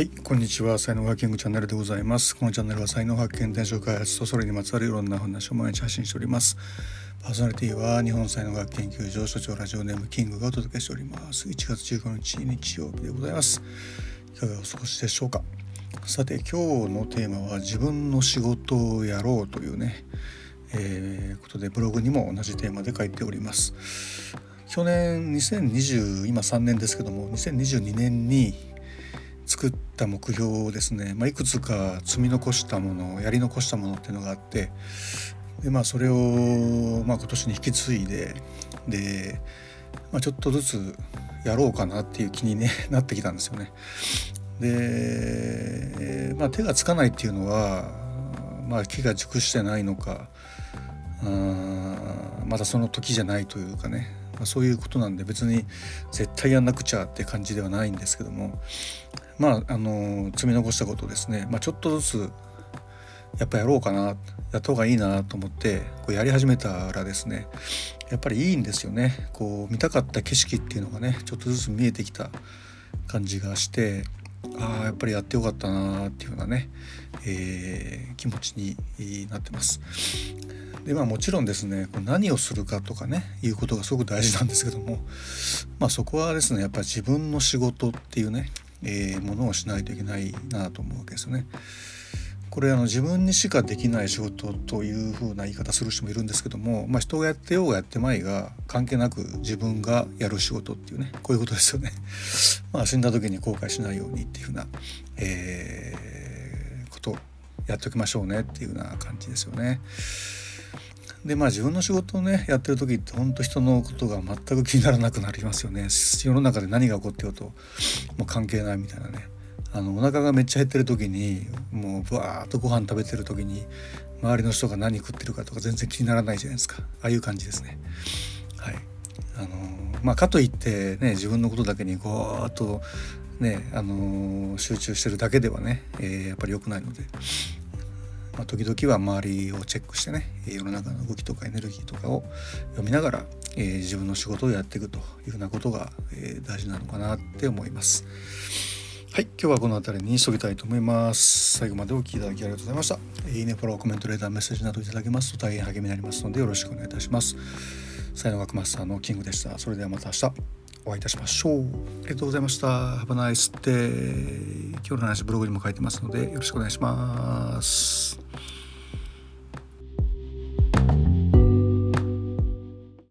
はいこんにちは。才能ハッキングチャンネルでございます。このチャンネルは才能発見転職開発とそれにまつわるいろんな話を毎日発信しております。パーソナリティは日本才能学研究所所長ラジオネームキングがお届けしております。1月15日日曜日でございます。いかがお過ごしでしょうか？さて今日のテーマは自分の仕事をやろうというねえー、ことでブログにも同じテーマで書いております。去年2020今3年ですけども2022年に作った目標をですね、まあ、いくつか積み残したものやり残したものっていうのがあってで、まあ、それを、まあ、今年に引き継いでで、まあ、ちょっとずつやろうかなっていう気に、ね、なってきたんですよね。で、まあ、手がつかないっていうのは、まあ、木が熟してないのかあまだその時じゃないというかね、ま、そういうことなんで別に絶対やんなくちゃって感じではないんですけどもまああの積み残したことですね、まあ、ちょっとずつやっぱやろうかなやった方がいいなと思ってこうやり始めたらですねやっぱりいいんですよねこう見たかった景色っていうのがねちょっとずつ見えてきた感じがしてああやっぱりやってよかったなっていうようなね、えー、気持ちになってます。でまあもちろんですね何をするかとかねいうことがすごく大事なんですけどもまあそこはですねやっぱり自分の仕事っていうねえー、ものをしないといけないなと思うわけですよね。これあの自分にしかできない仕事というふうな言い方する人もいるんですけども、まあ、人がやってようがやってまいが関係なく自分がやる仕事っていうねこういうことですよね。まあ、死んだ時に後悔しないようにっていうふうな、えー、ことをやっておきましょうねっていうような感じですよね。でまあ自分の仕事をねやってる時って本当人のことが全く気にならなくなりますよね。世の中で何が起こってようともう関係ないみたいなね。あのお腹がめっちゃ減ってる時にもうブワーッとご飯食べてる時に周りの人が何食ってるかとか全然気にならないじゃないですか。ああいう感じですね。はい。あのまあかといってね自分のことだけにゴーッとねあの集中してるだけではね、えー、やっぱり良くないので。まあ、時々は周りをチェックしてね世の中の動きとかエネルギーとかを読みながら、えー、自分の仕事をやっていくというふうなことが、えー、大事なのかなって思います。はい、今日はこの辺りに急ぎたいと思います。最後までお聴きいただきありがとうございました。いいね、フォロー、コメント、レーター、メッセージなどいただけますと大変励みになりますのでよろしくお願いいたします。才能学マスターのキングでした。それではまた明日お会いいたしましょう。ありがとうございました。Have a nice day. 今日の話ブログにも書いてますのでよろしくお願いします。